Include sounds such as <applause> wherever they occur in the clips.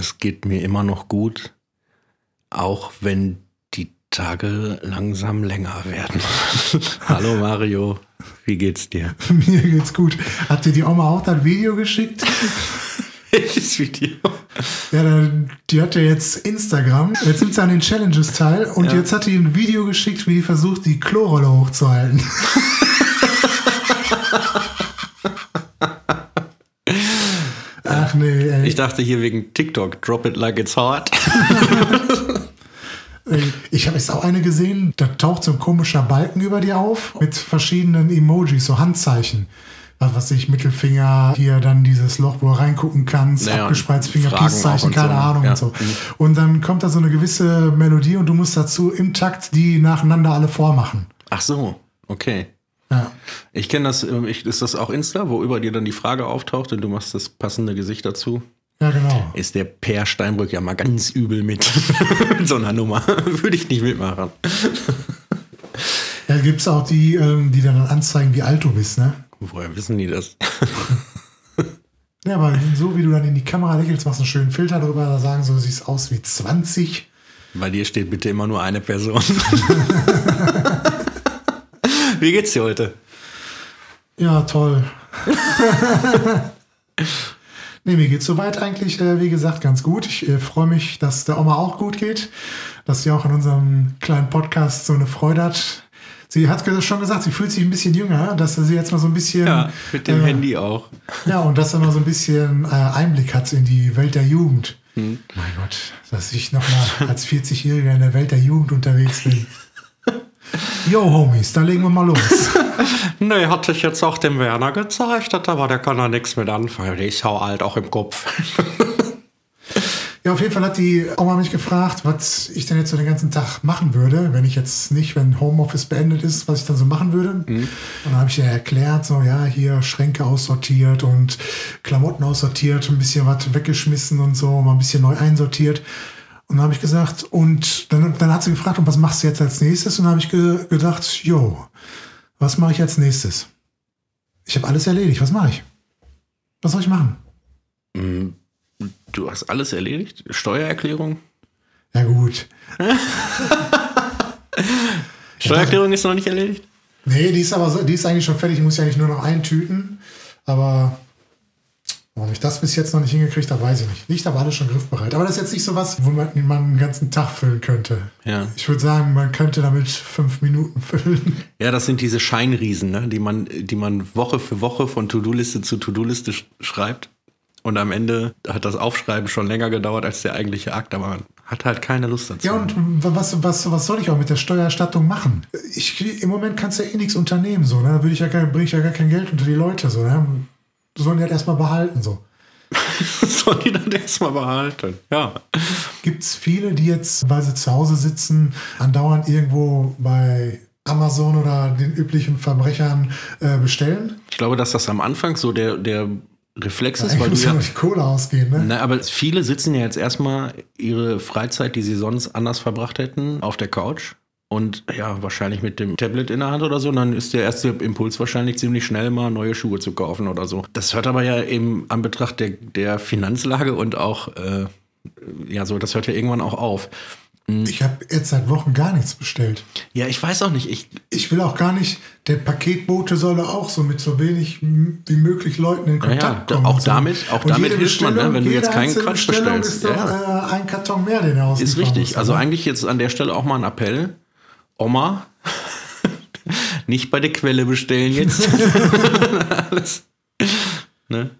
Es geht mir immer noch gut, auch wenn die Tage langsam länger werden. <laughs> Hallo Mario, wie geht's dir? <laughs> Mir geht's gut. Hat dir die Oma auch das Video geschickt? <laughs> Welches Video? Ja, dann- die hat ja jetzt Instagram. Jetzt nimmt sie an den Challenges teil und Ja. jetzt hat die ein Video geschickt, wie die versucht, die Klorolle hochzuhalten. Dachte hier wegen TikTok, drop it like it's hot. <laughs> Ich habe jetzt auch eine gesehen, da taucht so ein komischer Balken über dir auf mit verschiedenen Emojis, so Handzeichen. Was weiß ich, Mittelfinger, hier dann dieses Loch, wo du reingucken kannst, Naja, abgespreizt Finger, Peace-Zeichen, keine so, ne? Ahnung Ja. und so. Mhm. Und dann kommt da so eine gewisse Melodie und du musst dazu im Takt die nacheinander alle vormachen. Ach so, okay. Ja. Ich kenne das, ähm, ist das auch Insta, wo über dir dann die Frage auftaucht und du machst das passende Gesicht dazu? Ja, genau. Ist der Per Steinbrück ja mal ganz übel mit, <laughs> mit so einer Nummer. <laughs> Würde ich nicht mitmachen. Da gibt es auch die, ähm, die dann anzeigen, wie alt du bist, ne? Woher wissen die das? <laughs> Ja, aber so wie du dann in die Kamera lächelst, machst einen schönen Filter drüber, da sagen so, du siehst aus wie 20. Bei dir steht bitte immer nur eine Person. Wie geht's dir heute? Ja, toll. Nee, mir geht's soweit eigentlich, äh, wie gesagt, ganz gut. Ich äh, freue mich, dass der Oma auch gut geht, dass sie auch an unserem kleinen Podcast so eine Freude hat. Sie hat schon gesagt, sie fühlt sich ein bisschen jünger, dass sie jetzt mal so ein bisschen. Ja, mit dem äh, Handy auch. Ja, und dass er mal so ein bisschen äh, Einblick hat in die Welt der Jugend. Hm. Mein Gott, dass ich nochmal als 40-Jähriger in der Welt der Jugend unterwegs bin. Yo, Homies, dann legen wir mal los. <laughs> Nee, hatte ich jetzt auch dem Werner gezeigt, aber der kann da nichts mit anfangen. Der ist ja alt, auch im Kopf. Ja, auf jeden Fall hat die Oma mich gefragt, was ich denn jetzt so den ganzen Tag machen würde, wenn ich jetzt nicht, wenn Homeoffice beendet ist, was ich dann so machen würde. Und dann habe ich ihr erklärt, so ja, hier Schränke aussortiert und Klamotten aussortiert, ein bisschen was weggeschmissen und so, mal ein bisschen neu einsortiert. Und dann habe ich gesagt, und dann, dann hat sie gefragt, und was machst du jetzt als nächstes? Und dann habe ich ge gedacht, jo, was mache ich als nächstes? Ich habe alles erledigt, was mache ich? Was soll ich machen? Du hast alles erledigt? Steuererklärung? Ja gut, <laughs> Steuererklärung ist noch nicht erledigt? Nee, die ist aber die ist eigentlich schon fertig. Ich muss ja eigentlich nur noch eintüten. Aber warum ich das bis jetzt noch nicht hingekriegt habe, weiß ich nicht. Liegt aber alles schon griffbereit. Aber das ist jetzt nicht so was, wo man, man einen ganzen Tag füllen könnte. Ja. Ich würde sagen, man könnte damit fünf Minuten <laughs> füllen. Ja, das sind diese Scheinriesen, ne? die, man, die man Woche für Woche von To-Do-Liste zu To-Do-Liste sch schreibt. Und am Ende hat das Aufschreiben schon länger gedauert als der eigentliche Akt, aber man hat halt keine Lust dazu. Ja, und was, was, was soll ich auch mit der Steuererstattung machen? Ich, Im Moment kannst du ja eh nichts unternehmen. So, ne? Da würde ich ja, kein- bring ich ja gar kein Geld unter die Leute. So, ne? Sollen die halt erstmal behalten. So. <laughs> soll die dann erstmal behalten. Ja. Gibt es viele, die jetzt, weil sie zu Hause sitzen, andauernd irgendwo bei Amazon oder den üblichen Verbrechern äh, bestellen? Ich glaube, dass das am Anfang so der, der Reflex ist, Eigentlich weil du muss ja ja. die Kohle ausgehen, ne? Na, aber viele sitzen ja jetzt erstmal ihre Freizeit, die sie sonst anders verbracht hätten, auf der Couch. Und ja, wahrscheinlich mit dem Tablet in der Hand oder so. Und dann ist der erste Impuls wahrscheinlich ziemlich schnell mal neue Schuhe zu kaufen oder so. Das hört aber ja eben an Betracht der, der Finanzlage und auch, äh, ja, so, das hört ja irgendwann auch auf. Ich habe jetzt seit Wochen gar nichts bestellt. Ja, ich weiß auch nicht. Ich, Ich will auch gar nicht, der Paketbote soll auch so mit so wenig wie möglich Leuten in ja, Kontakt da- kommen. auch damit- auch Und damit hilft man, ne, wenn du jetzt keinen Quatsch bestellst. ist doch Ja. äh, ein Karton mehr, den er Ist richtig. Also eigentlich jetzt an der Stelle auch mal ein Appell. Oma, <laughs> nicht bei der Quelle bestellen jetzt. <laughs> Alles. Ne?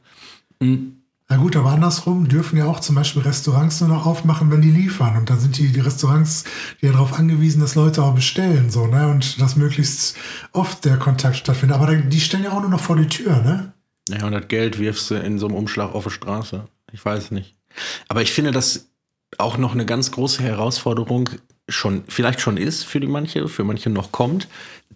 Na gut, aber andersrum dürfen ja auch zum Beispiel Restaurants nur noch aufmachen, wenn die liefern. Und dann sind die, die Restaurants die ja darauf angewiesen, dass Leute auch bestellen, so, ne? Und dass möglichst oft der Kontakt stattfindet. Aber die stellen ja auch nur noch vor die Tür, ne? Ja, und das Geld wirfst du in so einem Umschlag auf die Straße. Ich weiß nicht. Aber ich finde, dass auch noch eine ganz große Herausforderung schon, vielleicht schon ist für die manche, für manche noch kommt,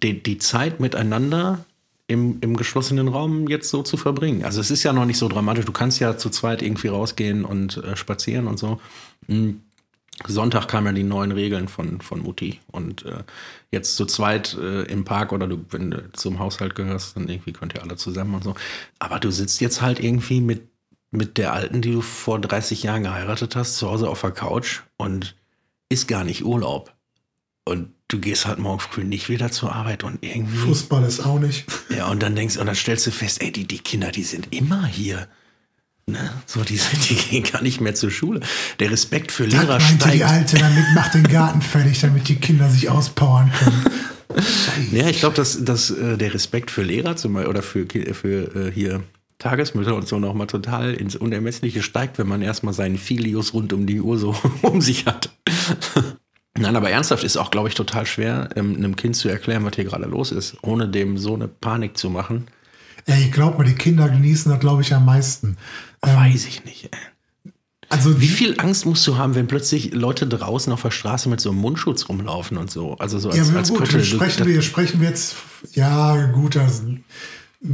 die, die Zeit miteinander im, im geschlossenen Raum jetzt so zu verbringen. Also es ist ja noch nicht so dramatisch. Du kannst ja zu zweit irgendwie rausgehen und äh, spazieren und so. Hm. Sonntag kamen ja die neuen Regeln von, von Mutti. Und äh, jetzt zu zweit äh, im Park oder du, wenn du zum Haushalt gehörst, dann irgendwie könnt ihr alle zusammen und so. Aber du sitzt jetzt halt irgendwie mit mit der Alten, die du vor 30 Jahren geheiratet hast, zu Hause auf der Couch und ist gar nicht Urlaub. Und du gehst halt morgen früh nicht wieder zur Arbeit und irgendwie. Fußball ist auch nicht. Ja, und dann denkst und dann stellst du fest, ey, die, die Kinder, die sind immer hier. Ne? So, die, sind, die gehen gar nicht mehr zur Schule. Der Respekt für Das Lehrer meinte die steigt. Alte, damit macht den Garten <laughs> fertig, damit die Kinder sich auspowern können. Ja, ich glaube, dass, dass äh, der Respekt für Lehrer zum Beispiel oder für, für äh, hier Tagesmütter und so nochmal total ins Unermessliche steigt, wenn man erstmal seinen Filius rund um die Uhr so <laughs> um sich hat. <laughs> Nein, aber ernsthaft ist auch, glaube ich, total schwer, ähm, einem Kind zu erklären, was hier gerade los ist, ohne dem so eine Panik zu machen. Ey, glaub mal, die Kinder genießen das, glaube ich, am meisten. Weiß ich nicht. Ey. Also Wie viel Angst musst du haben, wenn plötzlich Leute draußen auf der Straße mit so einem Mundschutz rumlaufen und so? Also so als, Ja, als gut, wir sprechen, wir sprechen wir jetzt, ja gut, also,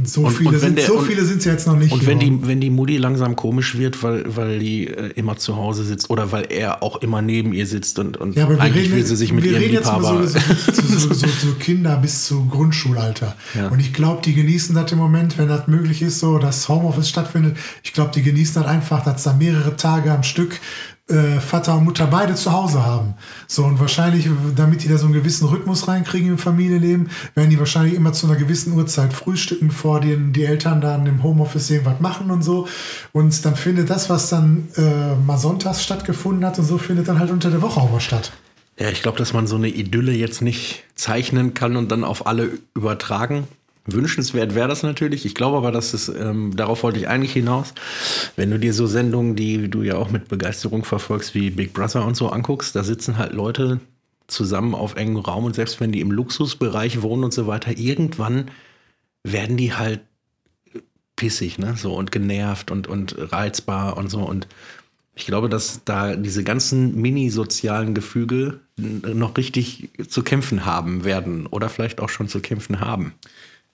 so, Und- viele, und sind, der- so viele sind es jetzt noch nicht. Und wenn die, wenn die Mutti langsam komisch wird, weil, weil die äh, immer zu Hause sitzt oder weil er auch immer neben ihr sitzt und, und ja, aber wir eigentlich reden, will sie sich mit wir ihrem reden jetzt mal Liebhaber. so, <laughs> so, so, so, so Kinder bis zu Grundschulalter. Ja. Und ich glaube, die genießen das im Moment, wenn das möglich ist, so dass Homeoffice stattfindet. Ich glaube, die genießen das einfach, dass da mehrere Tage am Stück äh, Vater und Mutter beide zu Hause haben. So und wahrscheinlich, damit die da so einen gewissen Rhythmus reinkriegen im Familienleben, werden die wahrscheinlich immer zu einer gewissen Uhrzeit frühstücken, bevor die, die Eltern dann im Homeoffice irgendwas machen und so. Und dann findet das, was dann äh, mal sonntags stattgefunden hat und so, findet dann halt unter der Woche auch mal statt. Ja, ich glaube, dass man so eine Idylle jetzt nicht zeichnen kann und dann auf alle übertragen. Wünschenswert wäre das natürlich. Ich glaube aber, dass es, ähm, darauf wollte ich eigentlich hinaus, wenn du dir so Sendungen, die du ja auch mit Begeisterung verfolgst, wie Big Brother und so anguckst, da sitzen halt Leute zusammen auf engem Raum und selbst wenn die im Luxusbereich wohnen und so weiter, irgendwann werden die halt pissig, ne? So und genervt und, und reizbar und so. Und ich glaube, dass da diese ganzen mini-sozialen Gefüge noch richtig zu kämpfen haben werden oder vielleicht auch schon zu kämpfen haben.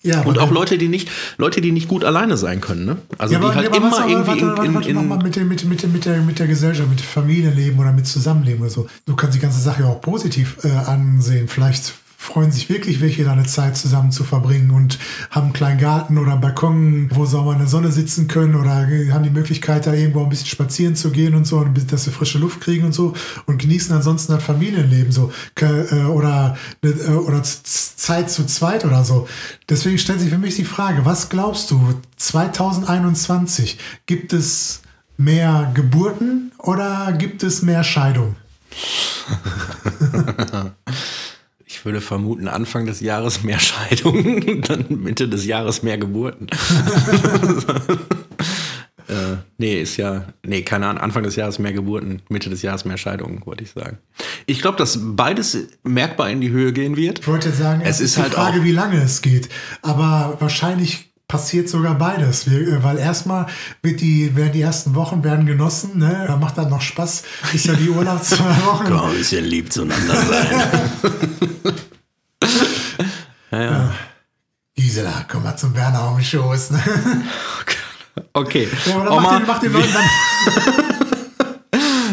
Ja, Und auch Leute, die nicht, Leute, die nicht gut alleine sein können, ne? Also ja, die aber, halt aber immer was, irgendwie warte, warte, in, warte in, mal in mit, dem- mit, mit, mit, der, mit der Gesellschaft, mit Familienleben oder mit Zusammenleben oder so. Du kannst die ganze Sache ja auch positiv äh, ansehen. Vielleicht freuen sich wirklich welche, da eine Zeit zusammen zu verbringen und haben einen kleinen Garten oder einen Balkon, wo sie auch mal in der Sonne sitzen können oder haben die Möglichkeit, da irgendwo ein bisschen spazieren zu gehen und so, dass sie frische Luft kriegen und so und genießen ansonsten das Familienleben so äh, oder, äh, oder Zeit zu zweit oder so. Deswegen stellt sich für mich die Frage, was glaubst du, 2021 gibt es mehr Geburten oder gibt es mehr Scheidungen? <laughs> Ich würde vermuten, Anfang des Jahres mehr Scheidungen, <laughs> dann Mitte des Jahres mehr Geburten. <laughs> äh, nee, ist ja, nee, keine Ahnung, Anfang des Jahres mehr Geburten, Mitte des Jahres mehr Scheidungen, wollte ich sagen. Ich glaube, dass beides merkbar in die Höhe gehen wird. Ich wollte jetzt sagen, Es es ist ist die halt Frage, auch- wie lange es geht. Aber wahrscheinlich passiert sogar beides. Wir, äh, weil erstmal wird die, werden die ersten Wochen werden genossen, ne? Da macht dann noch Spaß. Ist ja die Urlaubswochen. <laughs> Kann ein bisschen lieb zueinander sein. <laughs> Gisela, komm mal zum Werner auf den Schoß. Ne? <laughs> Okay. Ja, aber dann Oma, macht den, macht den Leuten dann.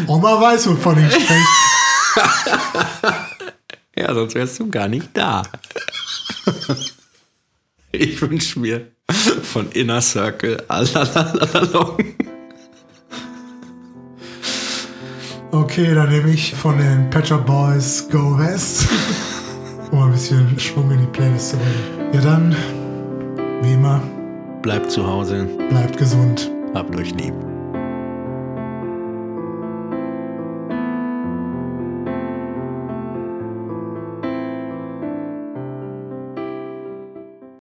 Oma weiß, wovon ich spreche. Ja, sonst wärst du gar nicht da. Ich wünsche mir von Inner Circle Alalalong. Okay, dann nehme ich von den Pet Shop Boys Go West. Um ein bisschen Schwung in die Playlist zu bringen. Ja, dann, wie immer, Bleibt zu Hause, bleibt gesund. habt euch lieb.